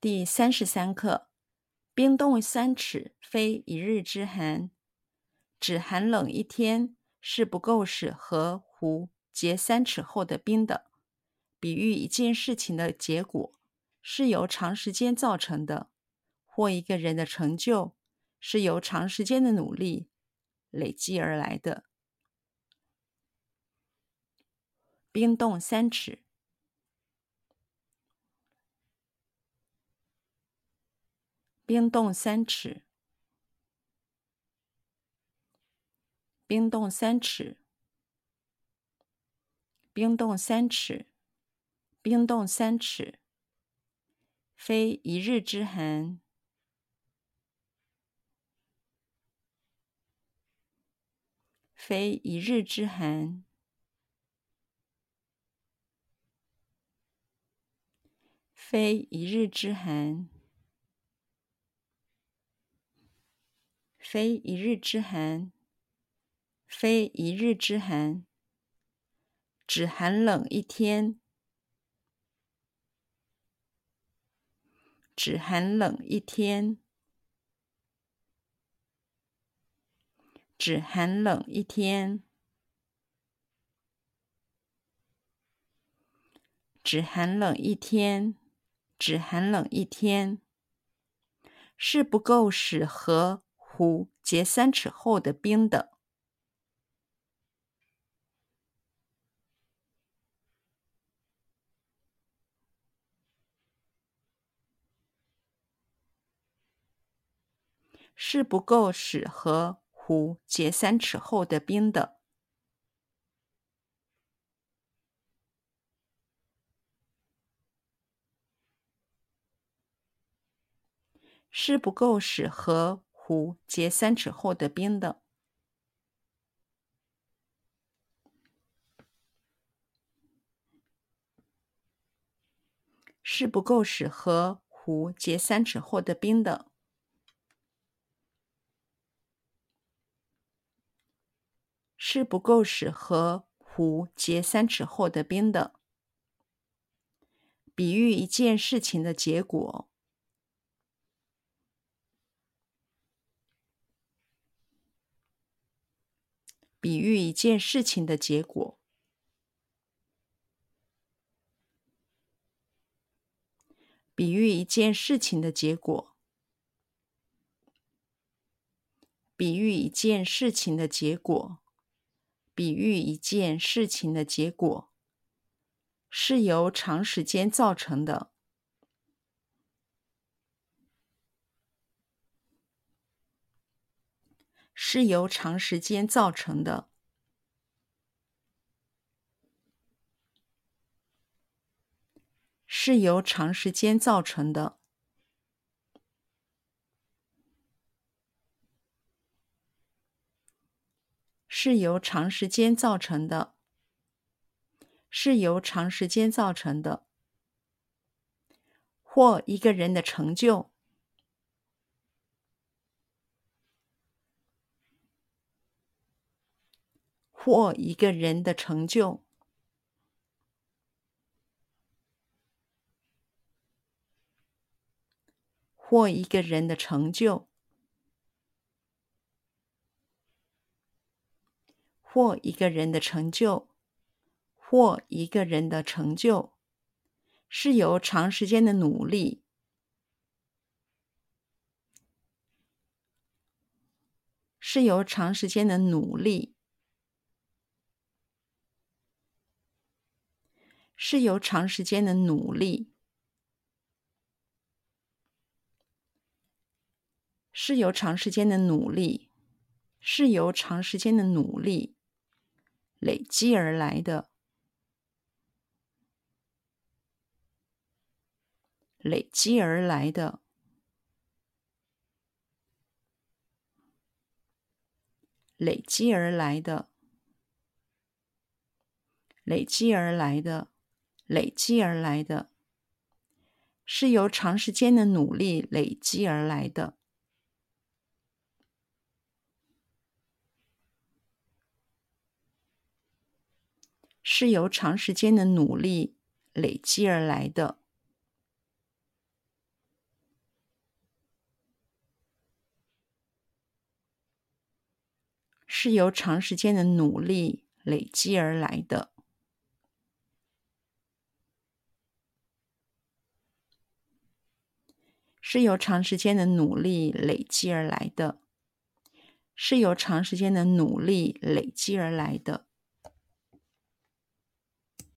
第三十三课：冰冻三尺，非一日之寒。只寒冷一天，是不够使河湖结三尺厚的冰的。比喻一件事情的结果是由长时间造成的，或一个人的成就是由长时间的努力累积而来的。冰冻三尺。冰冻三尺，冰冻三尺，冰冻三尺，冰冻三尺，非一日之寒，非一日之寒，非一日之寒。非一日之寒，非一日之寒，只寒冷一天，只寒冷一天，只寒冷一天，只寒冷一天，只寒冷一天，是不够使河湖结三尺厚的冰的，是不够使河湖结三尺厚的冰的，是不够使河。湖结三尺厚的冰的，是不够使河湖结三尺厚的冰的，是不够使河湖结三尺厚的冰的。比喻一件事情的结果。比喻一件事情的结果，比喻一件事情的结果，比喻一件事情的结果，比喻一件事情的结果，是由长时间造成的。是由长时间造成的，是由长时间造成的，是由长时间造成的，是由长时间造成的，或一个人的成就。或一个人的成就，或一个人的成就，或一个人的成就，或一个人的成就，是由长时间的努力，是由长时间的努力。是由长时间的努力，是由长时间的努力，是由长时间的努力累积而来的，累积而来的，累积而来的，累积而来的。累积而来的是由长时间的努力累积而来的。是由长时间的努力累积而来的是由长时间的努力累积而来的。是由长时间的努力累积而来的，是由长时间的努力累积而来的。